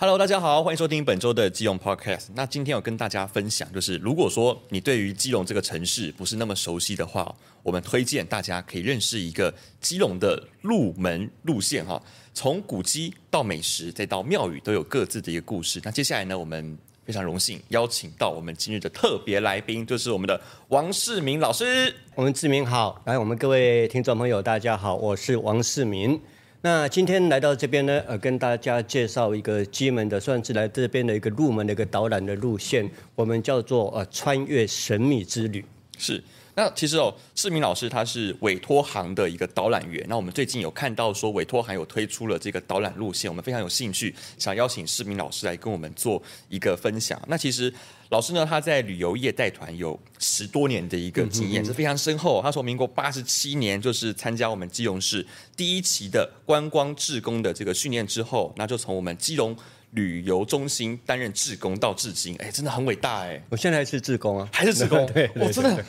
Hello，大家好，欢迎收听本周的基隆 Podcast。那今天我跟大家分享，就是如果说你对于基隆这个城市不是那么熟悉的话，我们推荐大家可以认识一个基隆的入门路线哈。从古迹到美食，再到庙宇，都有各自的一个故事。那接下来呢，我们非常荣幸邀请到我们今日的特别来宾，就是我们的王世民老师。我们志明好，来，我们各位听众朋友，大家好，我是王世民。那今天来到这边呢，呃，跟大家介绍一个基门的，算是来这边的一个入门的一个导览的路线，我们叫做呃穿越神秘之旅。是，那其实哦，世民老师他是委托行的一个导览员。那我们最近有看到说委托行有推出了这个导览路线，我们非常有兴趣，想邀请世民老师来跟我们做一个分享。那其实。老师呢，他在旅游业带团有十多年的一个经验，是非常深厚。他从民国八十七年就是参加我们基隆市第一期的观光志工的这个训练之后，那就从我们基隆。旅游中心担任志工到至今，哎，真的很伟大哎！我现在还是志工啊，还是志工，对，我真的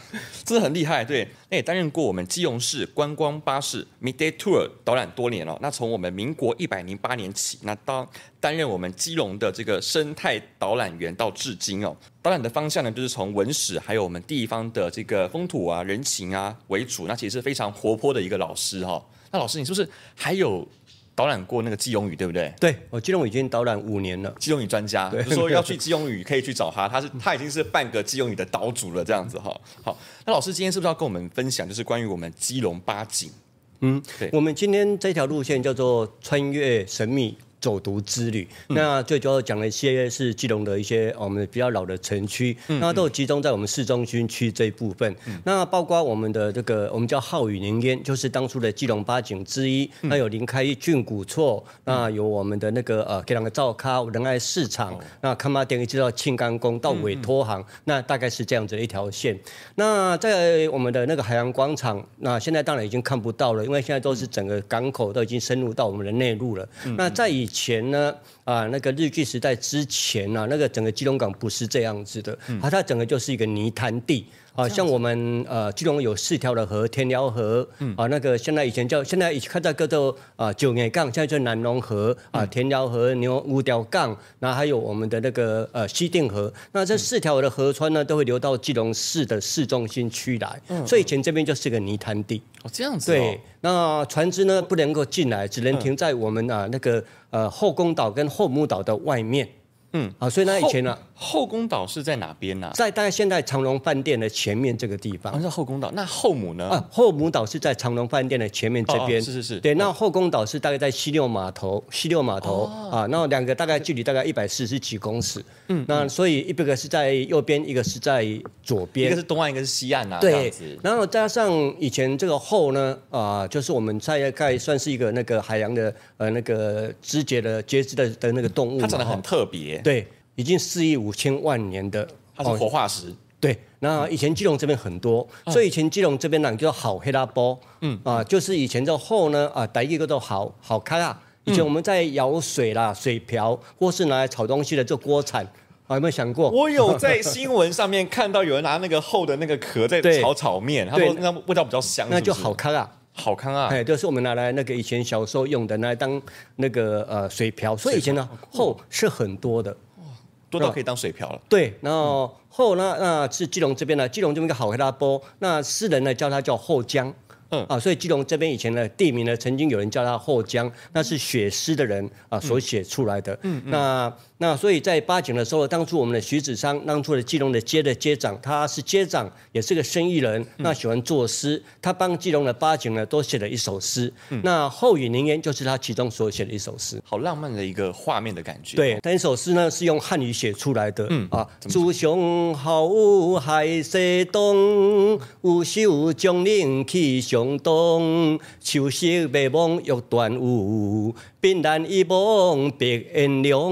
真的很厉害。对，那也担任过我们基隆市观光巴士 Midday Tour 导览多年了。那从我们民国一百零八年起，那当担任我们基隆的这个生态导览员到至今哦。导览的方向呢，就是从文史还有我们地方的这个风土啊、人情啊为主。那其实是非常活泼的一个老师哈。那老师，你是不是还有？导览过那个基隆屿，对不对？对，我基隆已经导览五年了。基隆屿专家，就说要去基隆屿可以去找他，他是 他已经是半个基隆屿的岛主了，这样子哈。好，那老师今天是不是要跟我们分享，就是关于我们基隆八景？嗯，对，我们今天这条路线叫做穿越神秘。走读之旅，那最主要讲了一些是基隆的一些我们比较老的城区，那都集中在我们市中心区这一部分。那包括我们的这个我们叫浩宇林烟，就是当初的基隆八景之一。那有林开郡古厝，那有我们的那个呃，给两个造咖仁爱市场，那崁仔顶一直到庆甘宫到委托行，那大概是这样子的一条线。那在我们的那个海洋广场，那现在当然已经看不到了，因为现在都是整个港口都已经深入到我们的内陆了。那在以前呢，啊，那个日据时代之前啊，那个整个基隆港不是这样子的，啊，它整个就是一个泥潭地。啊，像我们呃，基隆有四条的河，田寮河，啊，那个现在以前叫，现在以前看到叫做啊九眼港，现在叫南龙河，啊，田寮河、牛五条港，那还有我们的那个呃西定河，那这四条的河川呢，都会流到基隆市的市中心区来，所以以前这边就是个泥滩地。哦，这样子。对，那船只呢不能够进来，只能停在我们啊那个呃后宫岛跟后母岛的外面。嗯，啊，所以呢以前呢，后宫岛是在哪边呢、啊？在大概现在长隆饭店的前面这个地方。那是后宫岛。那后母呢？啊，后母岛是在长隆饭店的前面这边。哦哦是是是。对，那后宫岛是大概在西六码头，西六码头、哦、啊，那两个大概距离大概一百四十几公尺。嗯。那所以一个是在右边，一个是在左边。一个是东岸，一个是西岸啊。对。然后加上以前这个后呢，啊，就是我们大概算是一个那个海洋的呃那个肢节的节肢的的那个动物。它长得很特别。对。已经四亿五千万年的，它是活化石。对，那以前基隆这边很多，嗯、所以以前基隆这边呢叫好黑拉波，嗯啊，就是以前这后呢啊，第一个都好好开啊。以前我们在舀水啦、水瓢，或是拿来炒东西的做锅铲，啊，有没有想过？我有在新闻上面看到有人拿那个厚的那个壳在 炒炒面，他说那味道比较香是是，那就好开啊，好看啊，哎，就是我们拿来那个以前小时候用的，拿来当那个呃水瓢，所以以前呢厚是很多的。多到可以当水瓢了。对，然后后呢，那是基隆这边呢，基隆这边一个好黑拉波，那世人呢叫它叫后江。嗯啊，所以基隆这边以前的地名呢，曾经有人叫它后江，那是写诗的人啊所写出来的。嗯嗯。那那所以在八景的时候，当初我们的徐子商，当初的基隆的街的街长，他是街长，也是个生意人，那喜欢作诗，他帮基隆的八景呢都写了一首诗。嗯。那后语凝烟就是他其中所写的一首诗。好浪漫的一个画面的感觉。对，但一首诗呢是用汉语写出来的。嗯啊，祖雄好有海西东，有秀江陵去向东，秋色美梦欲断舞。冰兰一梦别炎凉，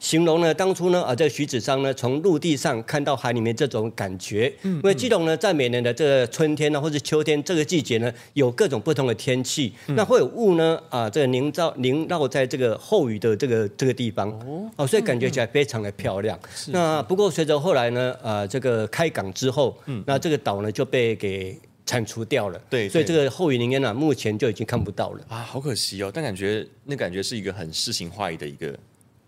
形容呢，当初呢，啊，这个徐子商呢，从陆地上看到海里面这种感觉。因为基隆呢，在每年的这个春天呢，或者秋天这个季节呢，有各种不同的天气，嗯，那会有雾呢，啊，这个凝造凝绕在这个后雨的这个这个地方，哦，哦，所以感觉起来非常的漂亮。嗯，那不过随着后来呢，啊，这个开港之后，嗯，那这个岛呢就被给。铲除掉了。对，所以这个后雨林烟呢，目前就已经看不到了啊，好可惜哦。但感觉那感觉是一个很诗情画意的一个。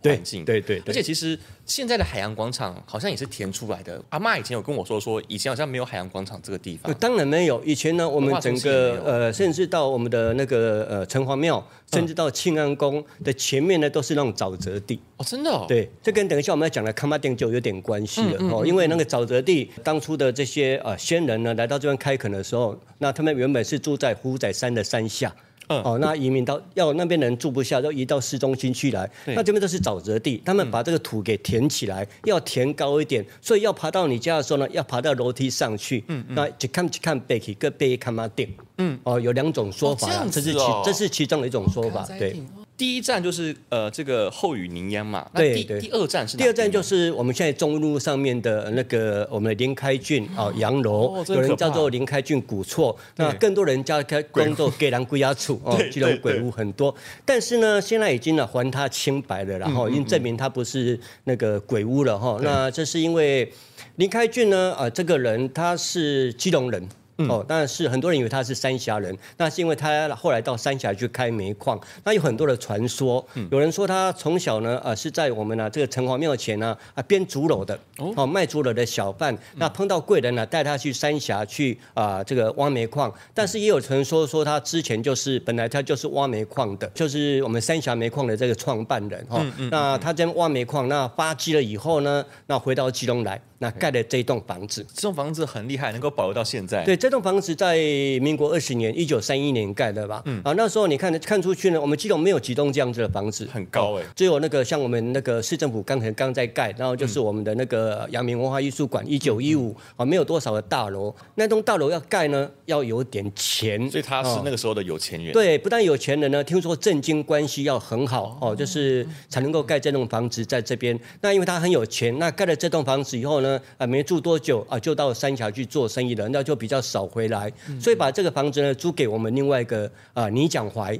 环境对对，对，而且其实现在的海洋广场好像也是填出来的。阿嬷以前有跟我说，说以前好像没有海洋广场这个地方。当然没有，以前呢，我们整个呃，甚至到我们的那个呃城隍庙，甚至到庆安宫的前面呢，都是那种沼泽地。哦，真的、哦？对，这跟等一下我们要讲的崁仔顶就有点关系了哦。因为那个沼泽地，当初的这些呃先人呢，来到这边开垦的时候，那他们原本是住在虎仔山的山下。嗯、哦，那移民到要那边人住不下，要移到市中心去来。那这边都是沼泽地，他们把这个土给填起来，嗯、要填高一点，所以要爬到你家的时候呢，要爬到楼梯上去。嗯嗯。那就看去看背起个背看嘛顶。嗯。哦，有两种说法，哦哦、这是其这是其中的一种说法，对。第一站就是呃这个后雨凝烟嘛，那第第二站是？第二站就是我们现在中路上面的那个我们的林开郡 啊洋楼，哦、有人叫做林开郡古厝，那更多人叫开工作给人归家处 哦，这种鬼屋很多，但是呢现在已经呢还他清白了，然后已经证明他不是那个鬼屋了哈，那这是因为林开郡呢啊这个人他是基隆人。哦，但是很多人以为他是三峡人，那是因为他后来到三峡去开煤矿。那有很多的传说，有人说他从小呢，呃，是在我们呢这个城隍庙前呢啊编竹篓的，哦，卖竹篓的小贩。那碰到贵人呢，带他去三峡去啊这个挖煤矿。但是也有传说说他之前就是本来他就是挖煤矿的，就是我们三峡煤矿的这个创办人哈。那他在挖煤矿，那发迹了以后呢，那回到基隆来。那盖了这栋房子，这栋房子很厉害，能够保留到现在。对，这栋房子在民国二十年，一九三一年盖的吧？嗯。啊，那时候你看看出去呢，我们基隆没有几栋这样子的房子，很高哎、欸。只有那个像我们那个市政府刚才刚在盖，然后就是我们的那个阳明文化艺术馆，一九一五啊，没有多少的大楼。那栋大楼要盖呢，要有点钱。所以他是那个时候的有钱人。对，不但有钱人呢，听说政经关系要很好哦，就是才能够盖这栋房子在这边。那因为他很有钱，那盖了这栋房子以后呢，啊，没住多久啊，就到三峡去做生意了，那就比较少回来，所以把这个房子呢租给我们另外一个啊倪蒋怀，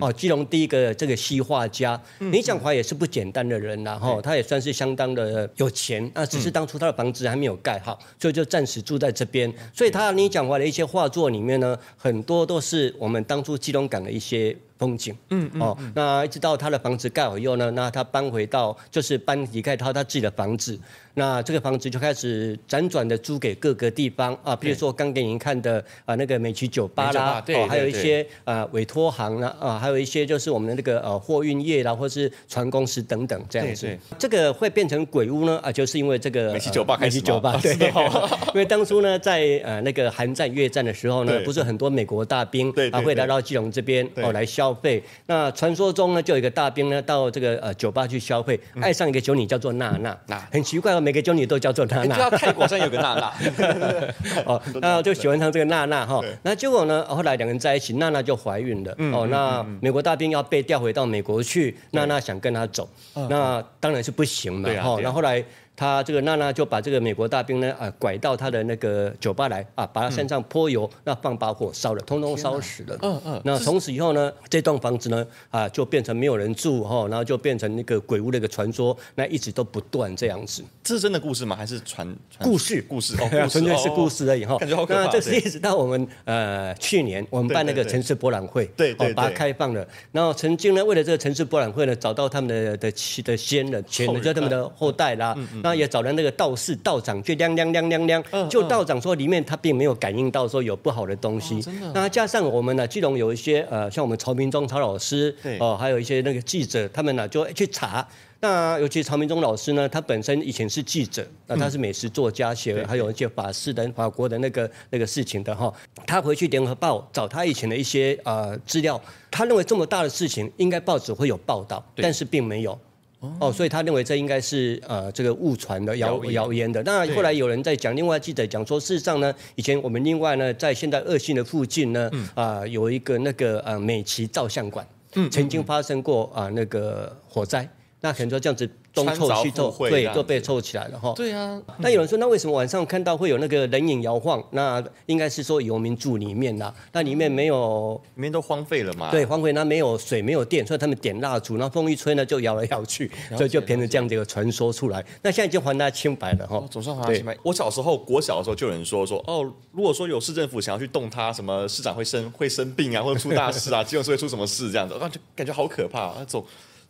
哦，基隆第一个这个西画家，李蒋怀也是不简单的人然后他也算是相当的有钱，那只是当初他的房子还没有盖好，所以就暂时住在这边。所以他李蒋怀的一些画作里面呢，很多都是我们当初基隆港的一些风景，嗯哦，那一直到他的房子盖好以后呢，那他搬回到就是搬离开他他自己的房子。那这个房子就开始辗转的租给各个地方。啊，比如说刚给您看的啊那个美琪酒吧啦，哦，还有一些啊委托行啦啊，还有一些就是我们的那个呃货运业啦，或是船公司等等这样子。这个会变成鬼屋呢啊，就是因为这个美琪酒吧开始，美琪酒吧 对，因为当初呢在呃那个韩战越战的时候呢，不是很多美国大兵啊会来到基隆这边哦来消费。那传说中呢就有一个大兵呢到这个呃酒吧去消费，爱上一个酒女叫做娜娜，很奇怪哦。每个酒女都叫做娜娜，知道泰国上有个娜娜，哦，那就喜欢上这个娜娜哈。那结果呢，后来两个人在一起，娜娜就怀孕了。哦，那美国大兵要被调回到美国去，娜娜想跟他走，那当然是不行嘛。哈，那后来。他这个娜娜就把这个美国大兵呢啊拐到他的那个酒吧来啊，把他身上泼油，那放把火烧了，通通烧死了。嗯嗯。那从此以后呢，这栋房子呢啊就变成没有人住哈，然后就变成那个鬼屋的一个传说，那一直都不断这样子。这是真的故事吗？还是传故事？故事哦，纯粹是故事而已哈。感觉好可怕。那这是一直到我们呃去年我们办那个城市博览会，对对，把它开放了。然后曾经呢，为了这个城市博览会呢，找到他们的的的先人，前人就他们的后代啦，那也找了那个道。士道长就亮亮亮亮亮，就道长说里面他并没有感应到说有不好的东西。那加上我们呢，基隆有一些呃，像我们曹明忠曹老师，哦，还有一些那个记者，他们呢就去查。那尤其曹明忠老师呢，他本身以前是记者，那他是美食作家，写还有一些法式的法国的那个那个事情的哈。他回去联合报找他以前的一些呃资料，他认为这么大的事情应该报纸会有报道，但是并没有。哦，所以他认为这应该是呃这个误传的谣谣言的。那后来有人在讲，另外记者讲说，事实上呢，以前我们另外呢，在现在二信的附近呢，啊、呃、有一个那个呃美琪照相馆，曾经发生过啊、呃、那个火灾。那可能就这样子东凑西凑，对，都被凑起来了哈。对啊。那有人说，那为什么晚上看到会有那个人影摇晃？那应该是说游民住里面啦，那里面没有，里面都荒废了嘛。对，荒废，那没有水，没有电，所以他们点蜡烛，然后风一吹呢，就摇来摇去，所以就变成这样的一个传说出来。那现在已经还他清白了哈。总算还他清白。我小时候，国小的时候就有人说说，哦，如果说有市政府想要去动他，什么市长会生会生病啊，或者出大事啊，基隆市会出什么事这样子，那就感觉好可怕。那总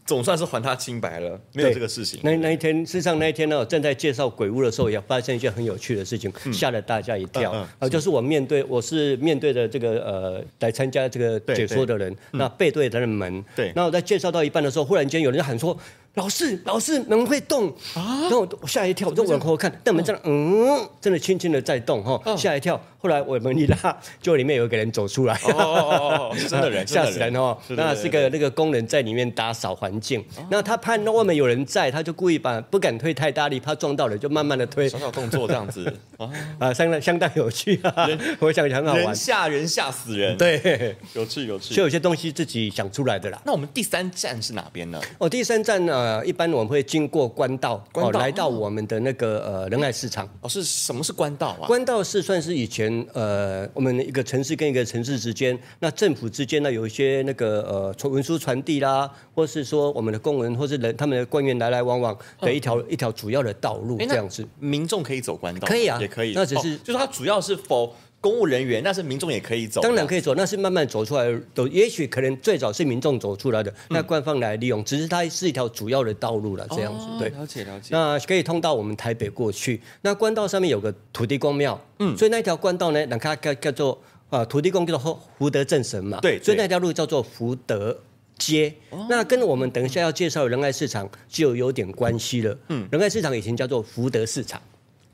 总算是还他清白了，没有这个事情。那那一天，事实上那一天呢，我正在介绍鬼屋的时候，也发生一件很有趣的事情，吓、嗯、了大家一跳。啊、嗯，就是我面对，我是面对的这个呃来参加这个解说的人，那背对着门。对。那我在介绍到一半的时候，忽然间有人喊说。老师，老师，门会动啊！然后我我吓一跳，我就往后看，但门真的，嗯，真的轻轻的在动哈，吓一跳。后来我门一拉，就里面有一个人走出来，哦 真的人，吓死人哦！那是个那个工人在里面打扫环境，那他怕那外面有人在，他就故意把不敢推太大力，怕撞到人，就慢慢的推，小小动作这样子 啊，相当相当有趣啊！我想很好玩，人吓人吓死人，对，有趣有趣，就有些东西自己想出来的啦。那我们第三站是哪边呢？哦，第三站呢？呃，一般我们会经过官道，哦，来到我们的那个呃仁爱市场。哦，是什么是官道啊？官道是算是以前呃我们一个城市跟一个城市之间，那政府之间呢有一些那个呃传文书传递啦，或是说我们的公文或是人他们的官员来来往往的一条、嗯、一条主要的道路这样子。民众可以走官道？可以啊，也可以。那只是、哦、就是它主要是否。公务人员，那是民众也可以走，当然可以走，那是慢慢走出来的，都也许可能最早是民众走出来的，嗯、那官方来利用，只是它是一条主要的道路了，这样子，对，了解了解。那可以通到我们台北过去，那官道上面有个土地公庙，嗯，所以那条官道呢，那它叫叫做啊土地公叫做福德正神嘛，对，所以那条路叫做福德街，哦、那跟我们等一下要介绍的仁爱市场就有点关系了，嗯，仁爱市场以前叫做福德市场，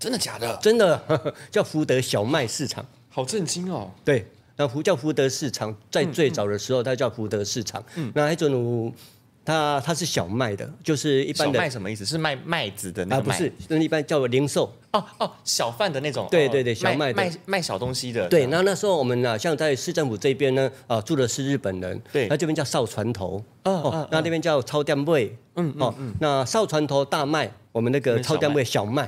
真的假的？真的呵呵 叫福德小麦市场。好震惊哦！对，那福叫福德市场，在最早的时候，它叫福德市场。嗯，那还种，它它是小麦的，就是一般的。什么意思？是卖麦子的那个麦？啊，不是，那一般叫零售。哦哦，小贩的那种。对对对，小卖卖卖小东西的。对，那那时候我们呢，像在市政府这边呢，啊，住的是日本人。对。那这边叫少船头。哦。那那边叫超店味。嗯哦，那少船头大麦，我们那个超店味小卖。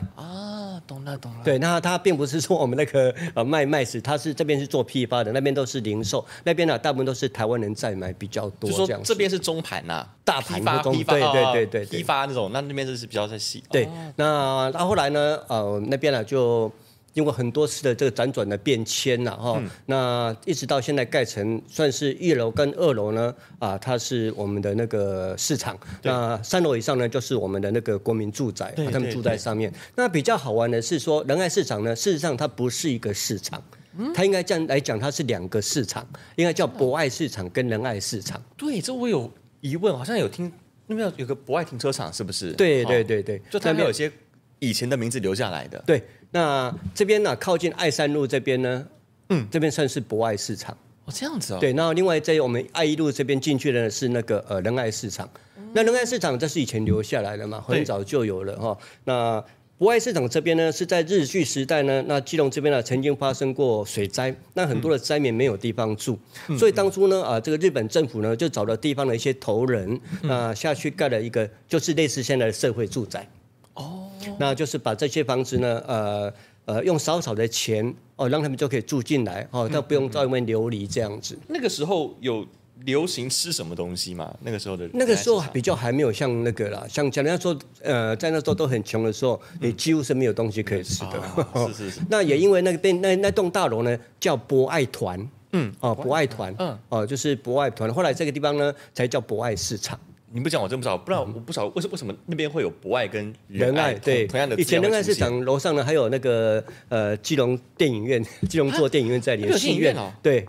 懂了懂了，对，那它并不是说我们那个 呃卖麦子，它是这边是做批发的，那边都是零售，那边呢大部分都是台湾人在买比较多。就说这边是中盘呐、啊，大盘的中，对对对对，批发那种，那那边就是比较在细。对，那那后来呢，呃，那边呢就。经过很多次的这个辗转的变迁了哈，嗯、那一直到现在盖成算是一楼跟二楼呢啊，它是我们的那个市场，那三楼以上呢就是我们的那个国民住宅，他们住在上面。那比较好玩的是说仁爱市场呢，事实上它不是一个市场，嗯、它应该这样来讲，它是两个市场，应该叫博爱市场跟仁爱市场。对，这我有疑问，好像有听那边有个博爱停车场，是不是？对对对对，就他们有些以前的名字留下来的。对。那这边呢、啊，靠近爱山路这边呢，嗯，这边算是博爱市场哦，这样子哦。对，那另外在我们爱一路这边进去的是那个呃仁爱市场。嗯、那仁爱市场这是以前留下来的嘛，很早就有了哈、哦。那博爱市场这边呢，是在日据时代呢，那基隆这边呢曾经发生过水灾，那很多的灾民没有地方住，嗯、所以当初呢啊，这个日本政府呢就找了地方的一些头人，那、嗯、下去盖了一个就是类似现在的社会住宅。哦。那就是把这些房子呢，呃呃，用少少的钱哦，让他们就可以住进来哦，他不用在外面流离这样子。那个时候有流行吃什么东西吗？那个时候的那个时候比较还没有像那个啦，像讲人家说，呃，在那时候都很穷的时候，你几乎是没有东西可以吃的。嗯、是是是。那也因为那个边那那栋大楼呢叫博爱团，嗯，哦，博爱团，嗯，哦，就是博爱团。后来这个地方呢才叫博爱市场。你不讲我真不知道，不知道我不知道为什为什么那边会有博爱跟仁爱，爱对同样的。以前仁爱市场楼上呢还有那个呃基隆电影院，基隆做电影院在里面。有戏院哦。对，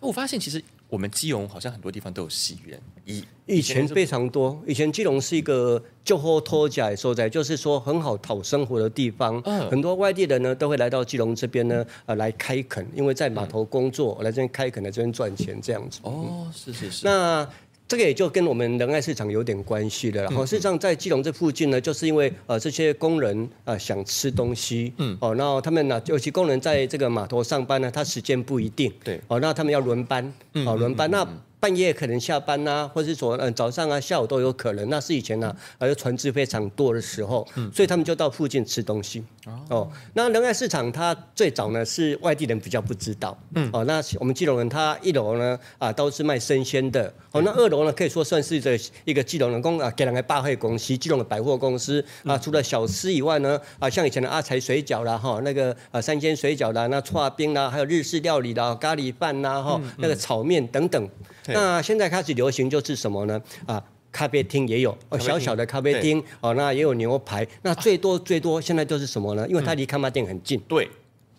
我发现其实我们基隆好像很多地方都有戏院，以以前非常多。以前基隆是一个就好托家的所在，就是说很好讨生活的地方。嗯。很多外地人呢都会来到基隆这边呢，呃，来开垦，因为在码头工作，嗯、来这边开垦，来这边赚钱这样子。哦，是是是。那。这个也就跟我们仁爱市场有点关系的然后，事实上在基隆这附近呢，就是因为呃这些工人啊、呃、想吃东西，嗯，哦，然后他们呢，尤其工人在这个码头上班呢，他时间不一定，对，哦，那他们要轮班，哦，轮班，那半夜可能下班呐、啊，或者是说嗯早上啊、下午都有可能。那是以前呢、啊，而船只非常多的时候，嗯、所以他们就到附近吃东西。哦，哦，那仁爱市场它最早呢是外地人比较不知道。嗯，哦，那我们基隆人他一楼呢啊都是卖生鲜的。哦，那二楼呢可以说算是这一个基隆人公啊给人个百货公司，基隆的百货公司啊。除了小吃以外呢啊，像以前的阿财水饺啦哈，那个啊三鲜水饺啦，那串冰啦，还有日式料理啦，咖喱饭啦哈，那个炒面等等。那现在开始流行就是什么呢？啊，咖啡厅也有哦，小小的咖啡厅哦，那也有牛排。那最多最多现在就是什么呢？因为它离康巴店很近。对。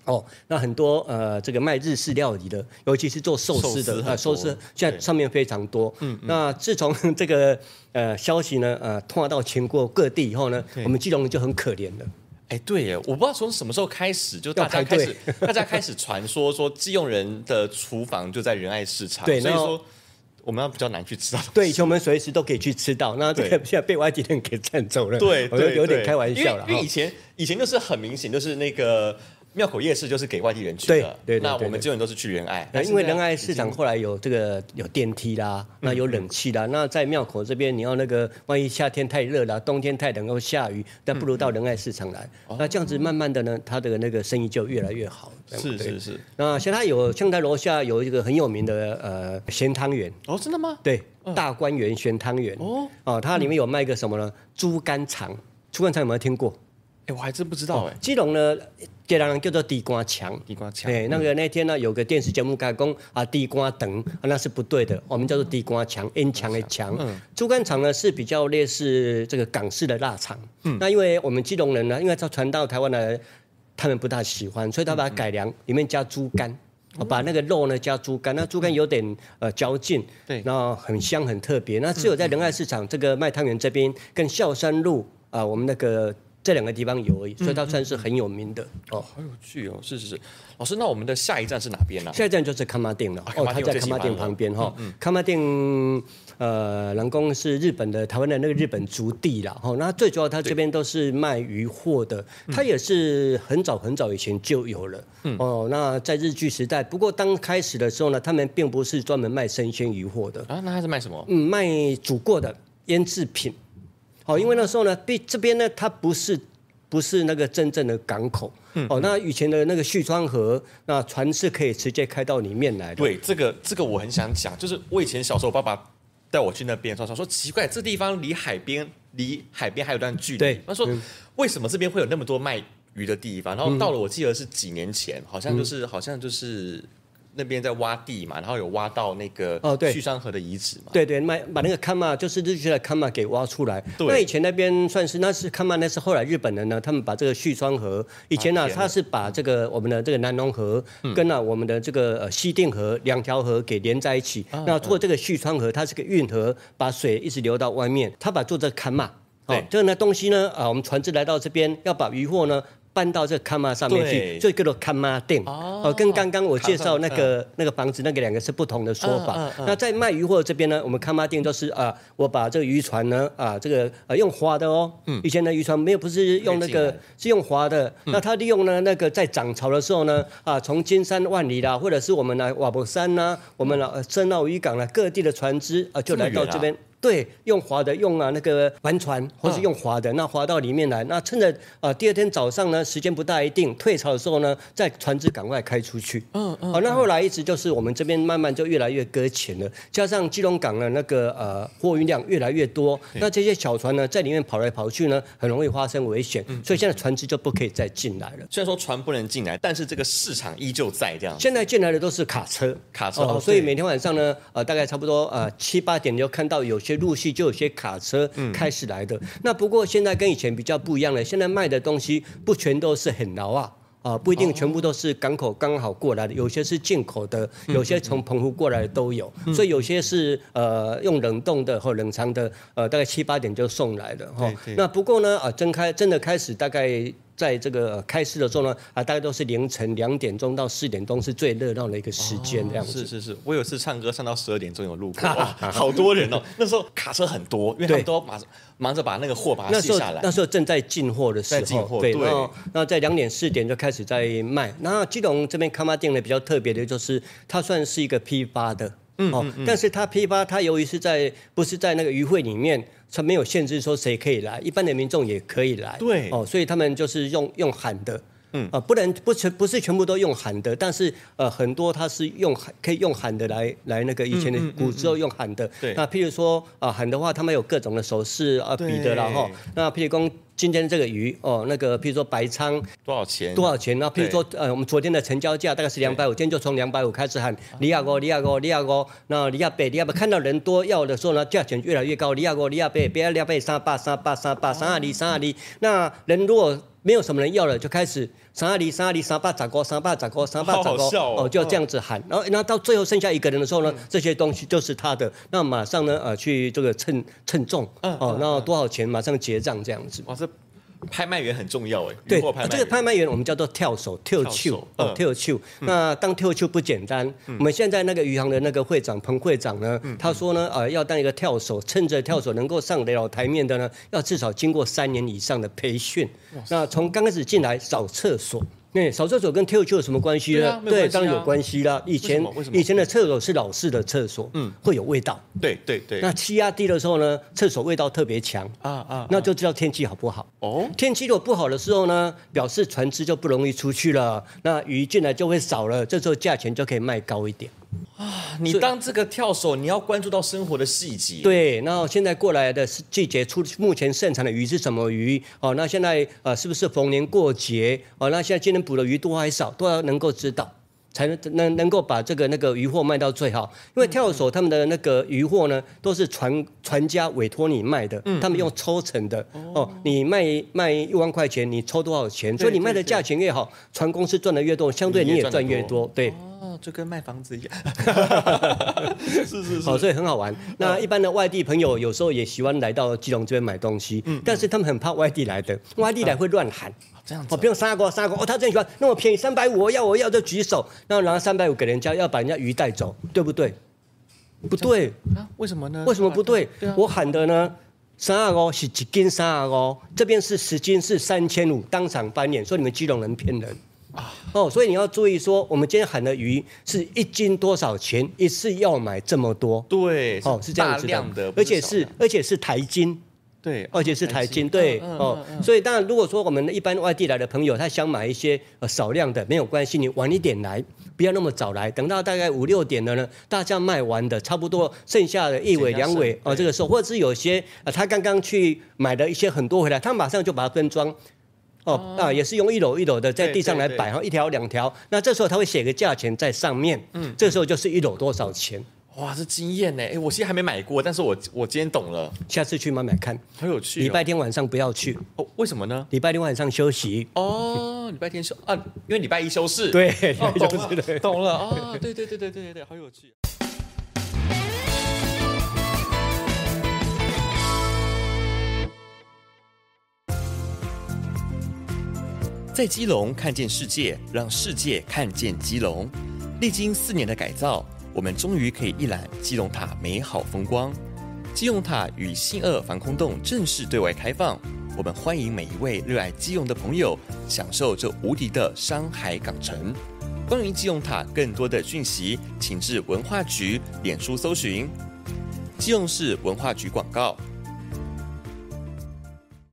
哦，那很多呃，这个卖日式料理的，尤其是做寿司的啊，寿司现在上面非常多。嗯。那自从 这个呃消息呢呃通到全国各地以后呢，我们基隆人就很可怜了。哎，对耶，我不知道从什么时候开始，就大家开始 大家开始传说说基隆人的厨房就在仁爱市场。对，所以说。我们要比较难去吃到，对，以前我们随时都可以去吃到，那这个现在被外地人给占走了，对，我有点开玩笑了。因为以前以前就是很明显，就是那个。庙口夜市就是给外地人去的，对对，对，对，那我们基本都是去仁爱。因为仁爱市场后来有这个有电梯啦，那有冷气啦。嗯、那在庙口这边，你要那个万一夏天太热了，冬天太冷又下雨，那不如到仁爱市场来。嗯、那这样子慢慢的呢，他的那个生意就越来越好。是是是。那像他有像他楼下有一个很有名的呃咸汤圆。哦，真的吗？对，大观园咸汤圆。哦。哦，它里面有卖个什么呢？猪肝肠。猪肝肠有没有听过？哎，我还真不知道哎。基隆呢？这人叫做地瓜墙，地瓜墙。哎，那个那天呢，有个电视节目讲讲啊，地瓜灯，那是不对的。我们叫做地瓜墙，烟墙的墙。猪肝肠呢是比较类似这个港式的腊肠。嗯。那因为我们基隆人呢，因为他传到台湾来，他们不大喜欢，所以他把它改良，里面加猪肝，我把那个肉呢加猪肝，那猪肝有点呃嚼劲，对，然后很香很特别。那只有在仁爱市场这个卖汤圆这边，跟孝山路啊，我们那个。这两个地方有而已，所以它算是很有名的、嗯嗯、哦。好有趣哦，是是是，老师，那我们的下一站是哪边呢、啊？下一站就是康马店了。哦，它在康马店旁边哈。康马店，呃，南宫是日本的，台湾的那个日本筑地啦。哈，那最主要它这边都是卖鱼货的，它也是很早很早以前就有了。嗯、哦，那在日据时代，不过刚开始的时候呢，他们并不是专门卖生鲜鱼货的啊。那他是卖什么？嗯，卖煮过的腌制品。哦，因为那时候呢，毕这边呢，它不是不是那个真正的港口。嗯。哦，那以前的那个旭川河，那船是可以直接开到里面来的。对，这个这个我很想讲，就是我以前小时候，爸爸带我去那边，他说说奇怪，这地方离海边离海边还有段距离。对。他说，为什么这边会有那么多卖鱼的地方？然后到了，我记得是几年前，好像就是好像就是。那边在挖地嘛，然后有挖到那个哦，对，旭山河的遗址嘛，对对，卖把那个看嘛，就是日据的看嘛给挖出来。对，那以前那边算是那是看嘛，那是后来日本人呢，他们把这个旭川河，以前呢、啊、他是把这个我们的这个南龙河跟呢我们的这个呃西定河两条河给连在一起。嗯、那做这个旭川河，它是个运河，把水一直流到外面。他把做这个看嘛，哦，这个呢东西呢啊，我们船只来到这边要把渔货呢。搬到这个看妈上面去，就叫做看妈店。哦，跟刚刚我介绍那个那个房子那个两个是不同的说法。那在卖鱼货这边呢，我们看妈店就是啊，我把这个渔船呢啊，这个呃用划的哦。嗯。以前的渔船没有，不是用那个，是用划的。那他利用呢那个在涨潮的时候呢啊，从金山万里啦，或者是我们来瓦博山呐，我们老深澳渔港啦，各地的船只啊，就来到这边。对，用划的用啊那个帆船，或是用划的，那划到里面来，那趁着啊第二天早上呢，时间不大一定，退潮的时候呢，在船只赶快开出去。嗯嗯。好，那后来一直就是我们这边慢慢就越来越搁浅了，加上基隆港的那个呃货运量越来越多，那这些小船呢在里面跑来跑去呢，很容易发生危险，所以现在船只就不可以再进来了。虽然说船不能进来，但是这个市场依旧在这样。现在进来的都是卡车，卡车，哦，所以每天晚上呢，呃大概差不多呃七八点就看到有。些陆续就有些卡车开始来的，嗯、那不过现在跟以前比较不一样了，现在卖的东西不全都是很牢啊，啊不一定全部都是港口刚好过来的，有些是进口的，有些从澎湖过来的都有，嗯、所以有些是呃用冷冻的或冷藏的，呃大概七八点就送来的哈。那不过呢啊真开真的开始大概。在这个开市的时候呢，啊，大概都是凌晨两点钟到四点钟是最热闹的一个时间，这样子。是是是，我有次唱歌唱到十二点钟有路过，哇，好多人哦。那时候卡车很多，因为他们都忙忙着把那个货把它卸下来。那时候正在进货的时候，在进货，对。然后，那在两点四点就开始在卖。那基隆这边康巴店呢比较特别的就是，它算是一个批发的。嗯哦，但是他批发，他由于是在不是在那个渔会里面，他没有限制说谁可以来，一般的民众也可以来。对，哦，所以他们就是用用喊的。嗯啊，不能不全不是全部都用喊的，但是呃很多它是用喊可以用喊的来来那个以前的古时候用喊的。对、嗯。嗯嗯、那譬如说啊喊的话，他们有各种的手势啊比的然后，那譬如说今天这个鱼哦那个譬如说白鯧多少钱？多少钱？那譬如说呃我们昨天的成交价大概是两百五，今天就从两百五开始喊，里亚哥里亚哥里亚哥，那里亚贝里亚贝看到人多要的时候呢，价钱越来越高，里亚哥里亚贝别里亚贝三百三百三百三二里三二里，那人如果没有什么人要了，就开始。三二里，三二里，三八咋个，三八咋个，三八咋个，哦，就要这样子喊，然后，然后到最后剩下一个人的时候呢，这些东西就是他的，那马上呢，呃，去这个称称重，哦，然后多少钱，马上结账这样子。哇，这拍卖员很重要哎。对，这个拍卖员我们叫做跳手，跳手，哦，跳手。那当跳手不简单，我们现在那个余杭的那个会长彭会长呢，他说呢，呃，要当一个跳手，趁着跳手能够上得了台面的呢，要至少经过三年以上的培训。那从刚开始进来扫厕所，那扫厕所跟跳球有什么关系呢？对，当然有关系啦。以前以前的厕所是老式的厕所，嗯，会有味道。对对对。那气压低的时候呢，厕所味道特别强啊啊，那就知道天气好不好。哦，天气如果不好的时候呢，表示船只就不容易出去了，那鱼进来就会少了，这时候价钱就可以卖高一点。啊，你当这个跳手，你要关注到生活的细节。对，然后现在过来的季节出目前盛产的鱼是什么鱼？哦，那现在呃是不是逢年过节？哦，那现在今天捕的鱼多还少，都要能够知道，才能能能够把这个那个鱼货卖到最好。因为跳手他们的那个鱼货呢，都是船船家委托你卖的，他们用抽成的。哦，你卖卖一万块钱，你抽多少钱？所以你卖的价钱越好，船公司赚的越多，相对你也赚越多。对。就跟卖房子一样，是是是，好，所以很好玩。那一般的外地朋友有时候也喜欢来到基隆这边买东西，嗯，但是他们很怕外地来的，外地来会乱喊，这样子，哦，不用杀锅杀锅，哦，他真喜欢那么便宜三百五，我要我要就举手，那然后三百五给人家，要把人家鱼带走，对不对？不对啊？为什么呢？为什么不对？我喊的呢，三二五是一斤三二五，这边是十斤是三千五，当场翻脸说你们基隆人骗人。啊哦，所以你要注意说，我们今天喊的鱼是一斤多少钱？一次要买这么多？对，哦，是这样子的，而且是而且是台斤，对，而且是台斤，对，哦，所以当然，如果说我们一般外地来的朋友，他想买一些呃少量的，没有关系，你晚一点来，不要那么早来，等到大概五六点了呢，大家卖完的差不多，剩下的一尾两尾哦，这个时候，或者是有些呃他刚刚去买了一些很多回来，他马上就把它分装。哦，啊，也是用一篓一篓的在地上来摆，然后一条两条，那这时候他会写个价钱在上面，嗯，这时候就是一篓多少钱。哇，这经验呢？哎，我其实还没买过，但是我我今天懂了，下次去买买看，很有趣。礼拜天晚上不要去哦，为什么呢？礼拜天晚上休息哦，礼拜天休啊，因为礼拜一休市。对，懂了，懂了啊，对对对对对对对，好有趣。在基隆看见世界，让世界看见基隆。历经四年的改造，我们终于可以一览基隆塔美好风光。基隆塔与信二防空洞正式对外开放，我们欢迎每一位热爱基隆的朋友享受这无敌的山海港城。关于基隆塔更多的讯息，请至文化局脸书搜寻基隆市文化局广告。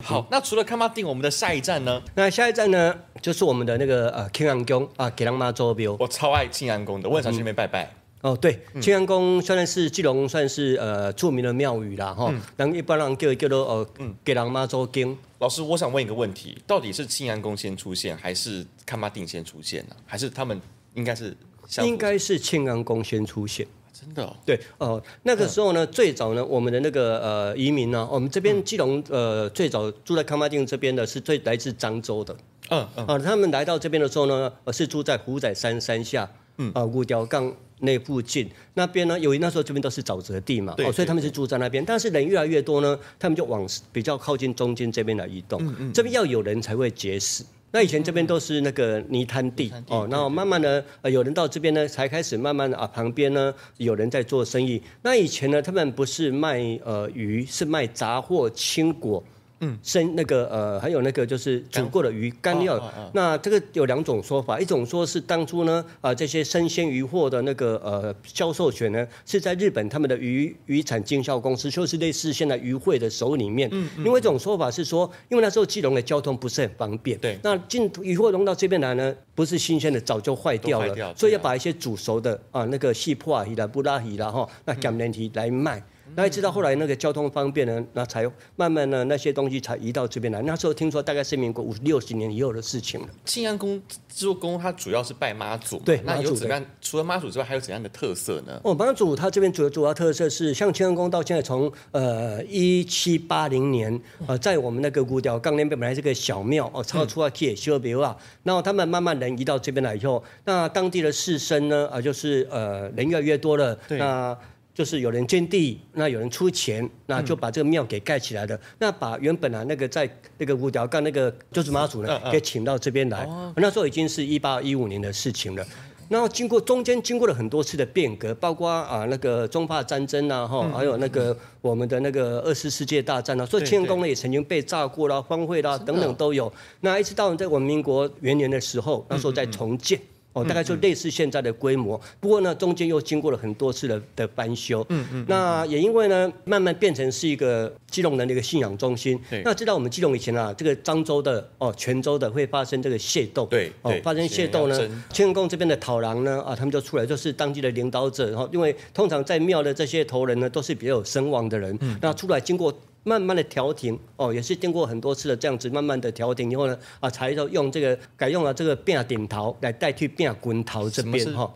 好，那除了崁仔顶，我们的下一站呢？那下一站呢，就是我们的那个呃庆安宫啊，给人妈做庙。我超爱庆安宫的，我很想去那边拜拜。嗯、哦，对，庆安宫虽然是基隆算是呃著名的庙宇啦，哈、嗯，但一般人叫叫做呃给人妈做经。老师，我想问一个问题，到底是庆安宫先出现，还是崁仔顶先出现呢？还是他们应该是？应该是庆安宫先出现。真的、哦、对哦，那个时候呢，嗯、最早呢，我们的那个呃移民呢，我们这边基隆呃最早住在崁仔顶这边的是最来自漳州的，嗯嗯，啊，他们来到这边的时候呢，是住在虎仔山山下，嗯。啊五条杠那附近，那边呢，由于那时候这边都是沼泽地嘛，哦，所以他们是住在那边，但是人越来越多呢，他们就往比较靠近中间这边来移动，嗯嗯，这边要有人才会结识。那以前这边都是那个泥滩地哦，然后慢慢的呃有人到这边呢，才开始慢慢的啊旁边呢有人在做生意。那以前呢，他们不是卖呃鱼，是卖杂货、青果嗯，生那个呃，还有那个就是煮过的鱼干料。那这个有两种说法，一种说是当初呢，啊、呃，这些生鲜鱼货的那个呃销售权呢，是在日本他们的渔渔产经销公司，就是类似现在渔会的手里面。嗯，另外一种说法是说，因为那时候基隆的交通不是很方便，对，那进鱼货弄到这边来呢，不是新鲜的，早就坏掉了，掉所以要把一些煮熟的啊，那个细破鱼啦布拉鱼啦哈那干连鱼来卖。那一直到后来那个交通方便呢，那才慢慢的那些东西才移到这边来。那时候听说大概是民国五六十年以后的事情了。庆安宫这座宫它主要是拜妈祖，对，那有怎样？除了妈祖之外，还有怎样的特色呢？哦，妈祖它这边主要主要特色是，像庆安宫到现在从呃一七八零年呃在我们那个古调刚那边本来是个小庙哦，超出啊去修庙啊，然后他们慢慢人移到这边来以后，那当地的士绅呢啊就是呃人越来越多了，对那。就是有人捐地，那有人出钱，那就把这个庙给盖起来了。嗯、那把原本啊那个在那个五条杠那个就是妈祖呢，给请到这边来。哦、那时候已经是一八一五年的事情了。然后经过中间经过了很多次的变革，包括啊那个中法战争啊，哈，还有那个我们的那个二次世界大战啊，所以清安宫呢也曾经被炸过啦、荒废啦等等都有。那一直到在我们民国元年的时候，那时候在重建。哦，大概就类似现在的规模，不过呢，中间又经过了很多次的的翻修。嗯嗯。那也因为呢，慢慢变成是一个基隆人的一个信仰中心。对。那知道我们基隆以前啊，这个漳州的哦，泉州的会发生这个械斗。对。哦，发生械斗呢，庆安宫这边的讨郎呢啊，他们就出来，就是当地的领导者。然后，因为通常在庙的这些头人呢，都是比较有声望的人。嗯。那出来经过。慢慢的调停哦，也是经过很多次的这样子，慢慢的调停以后呢，啊，才用用这个改用了这个变顶头来代替变滚头这边哈。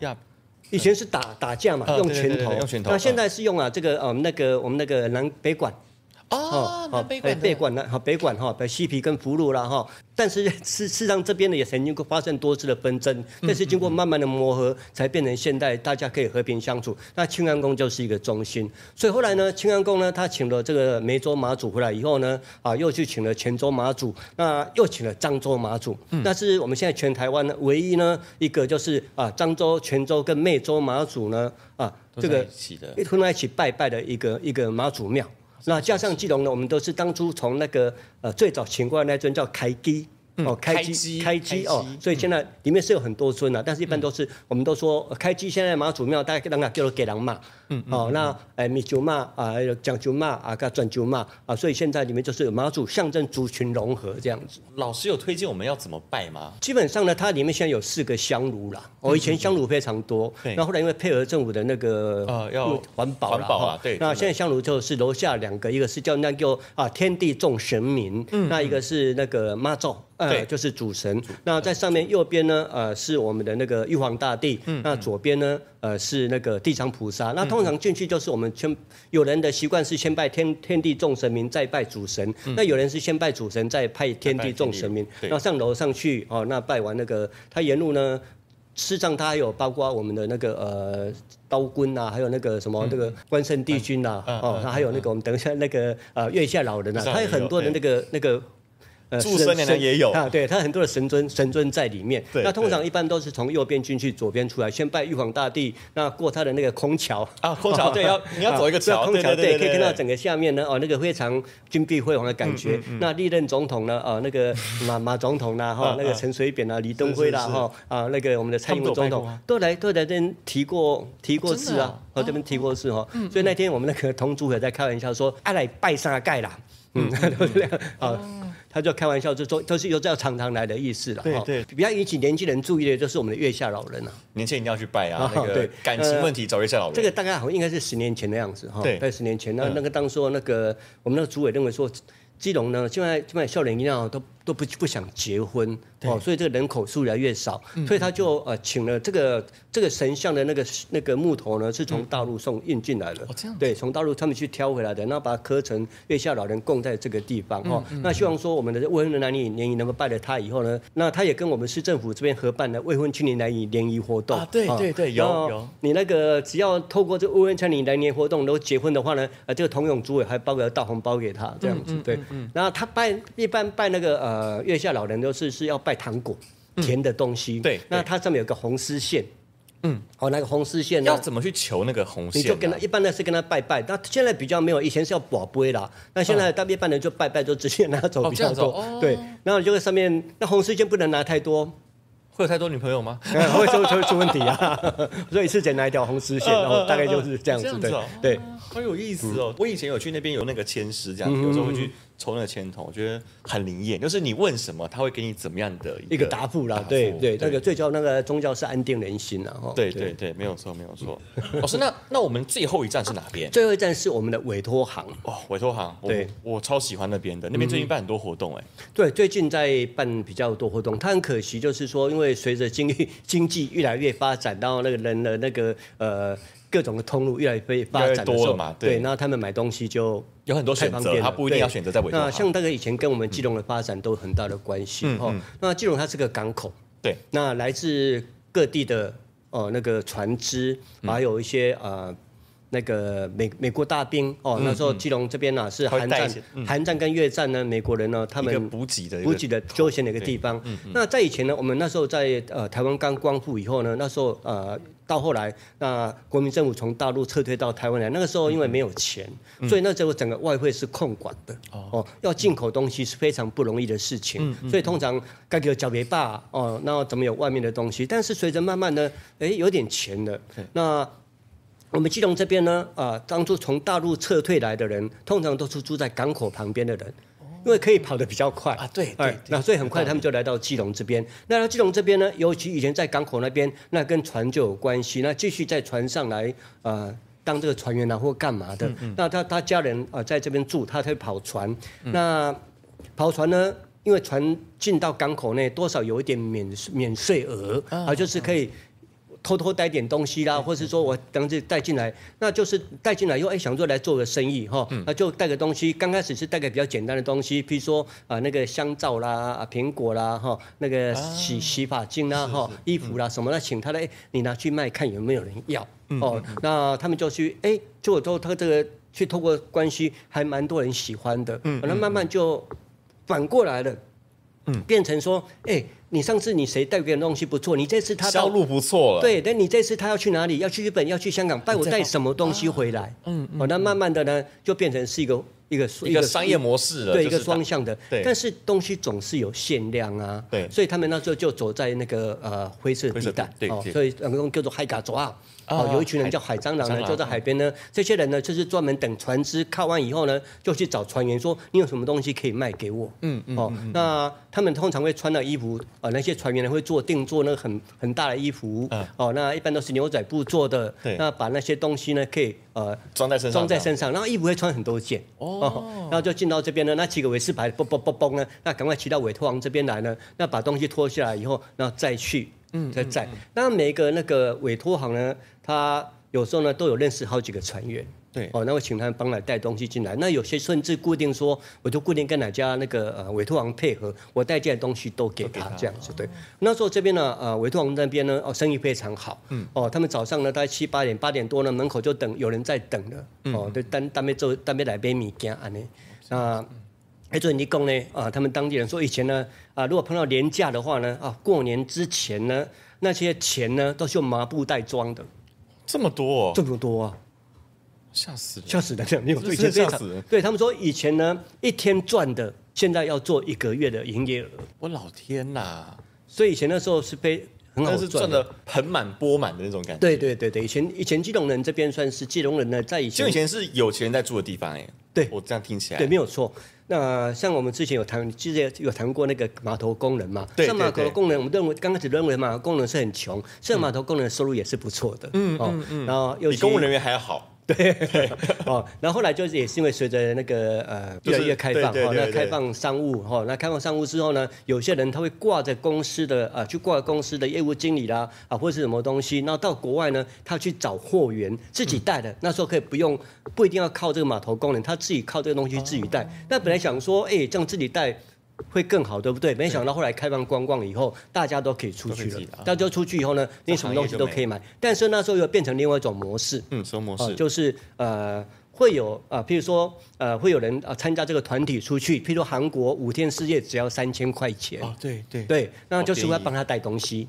以前是打打架嘛，用拳头，用拳头。那现在是用啊这个呃那个我们那个南北管。哦，好，北管，北管呢？好，北管哈，北西皮跟福禄啦哈。但是事实上这边呢也曾经发生多次的纷争，但是经过慢慢的磨合，才变成现代大家可以和平相处。那清安宫就是一个中心，所以后来呢，清安宫呢，他请了这个梅州马祖回来以后呢，啊，又去请了泉州马祖，那又请了漳州马祖。那是我们现在全台湾呢唯一呢一个就是啊漳州、泉州跟湄州马祖呢啊这个一同在一起拜拜的一个一个马祖庙。那加上基隆呢，我们都是当初从那个呃最早请过来那尊叫开基。哦，开机开机哦，所以现在里面是有很多尊的，但是一般都是我们都说开机。现在妈祖庙大概人家叫做给人嘛，嗯，哦，那诶米酒嘛啊，讲酒嘛啊，噶转酒嘛啊，所以现在里面就是有妈祖象征族群融合这样子。老师有推荐我们要怎么拜吗？基本上呢，它里面现在有四个香炉啦。哦，以前香炉非常多，那后来因为配合政府的那个呃要环保环保啊，对。那现在香炉就是楼下两个，一个是叫那个啊天地众神明，那一个是那个妈祖。呃，就是主神。那在上面右边呢，呃，是我们的那个玉皇大帝。嗯。那左边呢，呃，是那个地藏菩萨。那通常进去就是我们先有人的习惯是先拜天天地众神明，再拜主神。那有人是先拜主神，再拜天地众神明。那上楼上去哦，那拜完那个，他沿路呢，事实上他还有包括我们的那个呃刀棍啊，还有那个什么那个关圣帝君呐，哦，他还有那个我们等一下那个呃月下老人啊，他有很多的那个那个。呃，祝生年也有。啊，对，他很多的神尊神尊在里面。那通常一般都是从右边进去，左边出来，先拜玉皇大帝，那过他的那个空桥。啊，空桥 对，要你要走一个桥，空桥对，可以看到整个下面呢，哦，那个非常金碧辉煌的感觉。那历任总统呢，哦，那个马马总统啦，哈，那个陈水扁啊，李登辉啦，哈，啊，那个我们的蔡英文总统都来都来这边提过提过字啊，哦，这边提过字哈。所以那天我们那个同组也在开玩笑说，爱来拜沙盖啦，嗯。他就开玩笑就说，都是有这样常常来的意思了。对对，比较引起年轻人注意的，就是我们的月下老人啊。年轻人一定要去拜啊，那个感情问题找月下老人。这个大概好像应该是十年前的样子哈。对，在十年前，那那个当时那个我们那个主委认为说，基隆呢，现在现在笑脸一样都。都不不想结婚哦，所以这个人口数越来越少，所以他就呃请了这个这个神像的那个那个木头呢，是从大陆送运进来的。哦，这样。对，从大陆他们去挑回来的，然后把它刻成月下老人供在这个地方哦。那希望说我们的未婚的男女联谊能够拜了他以后呢，那他也跟我们市政府这边合办的未婚青年男女联谊活动。啊，对对对，有有。你那个只要透过这未婚青年联谊活动都结婚的话呢，呃，这个童永主委还包个大红包给他，这样子对。然后他拜一般拜那个呃月下老人。都是是要拜糖果，甜的东西。对，那它上面有个红丝线，嗯，哦，那个红丝线呢要怎么去求那个红线？你就跟他一般的是跟他拜拜，那现在比较没有，以前是要保杯啦，那现在大一般人就拜拜就直接拿走比较多，对，然后就在上面那红丝线不能拿太多。会有太多女朋友吗？会出会出问题啊！所以是只拿一条红丝线，然后大概就是这样子。对对，好有意思哦！我以前有去那边有那个签诗，这样子有时候会去抽那个签筒，我觉得很灵验。就是你问什么，他会给你怎么样的一个答复啦。对对，那个最主要那个宗教是安定人心啊。对对对，没有错没有错。老师，那那我们最后一站是哪边？最后一站是我们的委托行哦，委托行。对，我超喜欢那边的，那边最近办很多活动哎。对，最近在办比较多活动。它很可惜，就是说因为随着经济经济越来越发展，然后那个人的那个呃各种的通路越来越发展多了嘛，对，那他们买东西就有很多选择，他不一定要选择在委托行。那像大概以前跟我们基隆的发展都有很大的关系哈。那基隆它是个港口，对，那来自各地的哦那个船只，还有一些呃。那个美美国大兵哦，那时候基隆这边呢是韩战，韩战跟越战呢，美国人呢他们补给的补给的休闲的一个地方。那在以前呢，我们那时候在呃台湾刚光复以后呢，那时候呃到后来，那国民政府从大陆撤退到台湾来，那个时候因为没有钱，所以那时候整个外汇是控管的哦，要进口东西是非常不容易的事情，所以通常该给缴别霸哦，那怎么有外面的东西？但是随着慢慢的哎有点钱了，那。我们基隆这边呢，啊，当初从大陆撤退来的人，通常都是住在港口旁边的人，因为可以跑得比较快啊。对，对，那所以很快他们就来到基隆这边。那到基隆这边呢，尤其以前在港口那边，那跟船就有关系。那继续在船上来，呃，当这个船员啊，或干嘛的。那他他家人啊，在这边住，他才跑船。那跑船呢，因为船进到港口内，多少有一点免免税额啊，就是可以。偷偷带点东西啦，或是说我等着带进来，那就是带进来以后，哎，想说来做个生意哈，那就带个东西。刚开始是带个比较简单的东西，比如说啊那个香皂啦、啊苹果啦哈，那个洗洗发精啦哈、衣服啦什么的，请他来，你拿去卖看有没有人要哦。那他们就去哎，结果都他这个去透过关系，还蛮多人喜欢的。嗯，那慢慢就反过来了，嗯，变成说哎。你上次你谁带给的东西不错，你这次他销路不错了。对，但你这次他要去哪里？要去日本，要去香港，带我带什么东西回来？嗯嗯。哦，那慢慢的呢，就变成是一个一个一个商业模式了，对，一个双向的。对。但是东西总是有限量啊。对。所以他们那时候就走在那个呃灰色地带。对。哦，所以那个叫做海嘎抓。哦，有一群人叫海蟑螂呢，就在海边呢。这些人呢，就是专门等船只靠岸以后呢，就去找船员说：“你有什么东西可以卖给我？”嗯嗯。哦，那他们通常会穿的衣服，呃，那些船员呢会做定做那个很很大的衣服。嗯。哦，那一般都是牛仔布做的。对。那把那些东西呢，可以呃装在身上，装在身上，然后衣服会穿很多件。哦。然后就进到这边呢，那几个维士牌，嘣嘣嘣嘣呢，那赶快骑到委托王这边来呢，那把东西脱下来以后，然后再去，嗯，在在。那每个那个委托行呢，他有时候呢都有认识好几个船员，对，哦，那我请他们帮来带东西进来。那有些甚至固定说，我就固定跟哪家那个呃委托行配合，我带进来的东西都给他这样子。对，那时候这边呢，呃，委托行那边呢，哦，生意非常好，嗯，哦，他们早上呢大概七八点八点多呢，门口就等有人在等了，哦，就，单单边做单边来买物件安尼。那还做你讲呢，啊，他们当地人说以前呢，啊，如果碰到年假的话呢，啊，过年之前呢，那些钱呢都是用麻布袋装的。这么多，哦，这么多啊！吓死了，吓死了！这样你有以前吓死人。对他们说，以前呢一天赚的，现在要做一个月的营业额。我老天呐！所以以前那时候是被很好赚，是赚的盆满钵满的那种感觉。对对对对，以前以前基隆人这边算是基隆人呢，在以前，就以前是有钱人在住的地方哎。对，我这样听起来，对，没有错。那像我们之前有谈，之前有谈过那个码头工人嘛？对，像码头工人，我们认为刚开始认为码头工人是很穷，现在码头工人的收入也是不错的。嗯嗯嗯。然后又比公务人员还要好。对，哦，然后后来就是也是因为随着那个呃越来越开放，哦，那开放商务，哈，那开放商务之后呢，有些人他会挂着公司的啊，去挂公司的业务经理啦，啊，或者是什么东西，然后到国外呢，他去找货源，自己带的，那时候可以不用，不一定要靠这个码头工人，他自己靠这个东西自己带。那本来想说，哎，这样自己带。会更好，对不对？没想到后来开放观光以后，大家都可以出去了。大家出去以后呢，你什么东西都可以买。但是那时候又变成另外一种模式。嗯，什么模式？就是呃，会有啊，譬如说呃，会有人啊参加这个团体出去，譬如说韩国五天四夜只要三千块钱。哦，对对对，那就是要帮他带东西。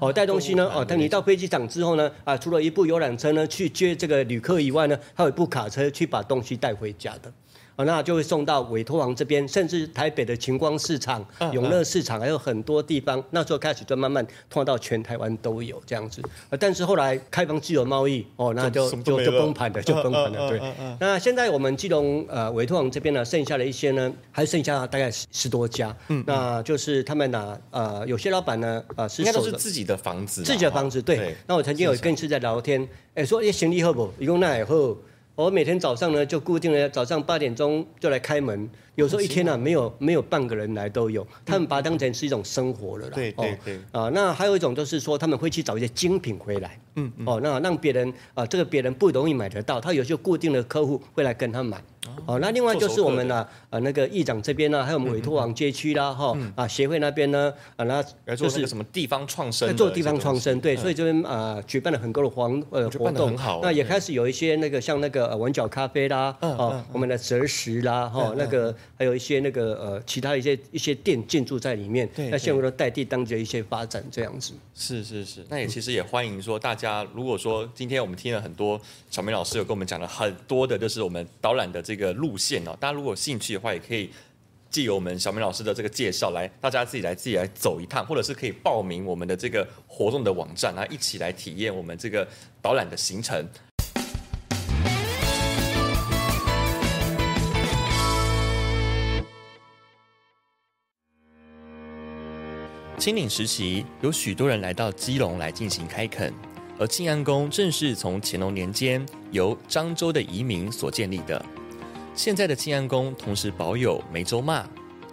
哦，带东西呢，哦，等你到飞机场之后呢，啊，除了一部游览车呢去接这个旅客以外呢，还有一部卡车去把东西带回家的。哦，那就会送到委托行这边，甚至台北的晴光市场、永乐市场，还有很多地方。那时候开始就慢慢通到全台湾都有这样子。但是后来开放自由贸易，哦，那就就就崩盘了，就崩盘了。对。那现在我们基隆呃委托行这边呢，剩下的一些呢，还剩下大概十十多家。嗯。那就是他们呢，呃，有些老板呢，呃，是应该都是自己的房子。自己的房子，对。那我曾经有跟一次在聊天，哎，说哎行李好不？一共那以后。我每天早上呢，就固定了早上八点钟就来开门，有时候一天呢、啊、没有没有半个人来都有，他们把它当成是一种生活了啦。对对对。啊，那还有一种就是说他们会去找一些精品回来，嗯，嗯。哦，那让别人啊，这个别人不容易买得到，他有些固定的客户会来跟他买。哦，那另外就是我们呢，呃，那个议长这边呢，还有我们委托王街区啦，哈，啊，协会那边呢，啊，那就是什么地方创生，做地方创生，对，所以这边啊，举办了很多的活呃活动，那也开始有一些那个像那个碗角咖啡啦，哦，我们的择食啦，哈，那个还有一些那个呃其他一些一些店建筑在里面，那现在都代替当地的一些发展这样子。是是是，那也其实也欢迎说大家，如果说今天我们听了很多小明老师有跟我们讲了很多的，就是我们导览的这个路线哦，大家如果有兴趣的话，也可以借由我们小明老师的这个介绍来，大家自己来自己来走一趟，或者是可以报名我们的这个活动的网站，然后一起来体验我们这个导览的行程。清领时期，有许多人来到基隆来进行开垦，而庆安宫正是从乾隆年间由漳州的移民所建立的。现在的庆安宫同时保有梅州骂、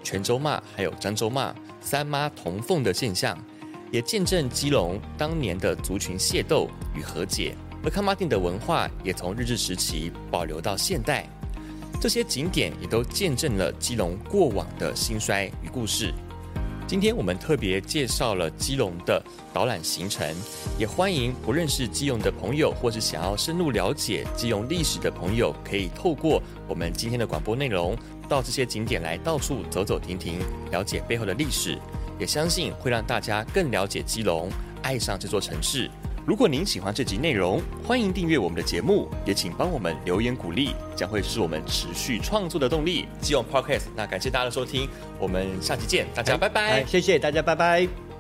泉州骂还有漳州骂三妈同凤的现象，也见证基隆当年的族群械斗与和解。而崁妈殿的文化也从日治时期保留到现代，这些景点也都见证了基隆过往的兴衰与故事。今天我们特别介绍了基隆的导览行程，也欢迎不认识基隆的朋友，或是想要深入了解基隆历史的朋友，可以透过我们今天的广播内容，到这些景点来到处走走停停，了解背后的历史，也相信会让大家更了解基隆，爱上这座城市。如果您喜欢这集内容，欢迎订阅我们的节目，也请帮我们留言鼓励，将会是我们持续创作的动力。基隆 Podcast，那感谢大家的收听，我们下期见，大家拜拜，谢谢大家，拜拜。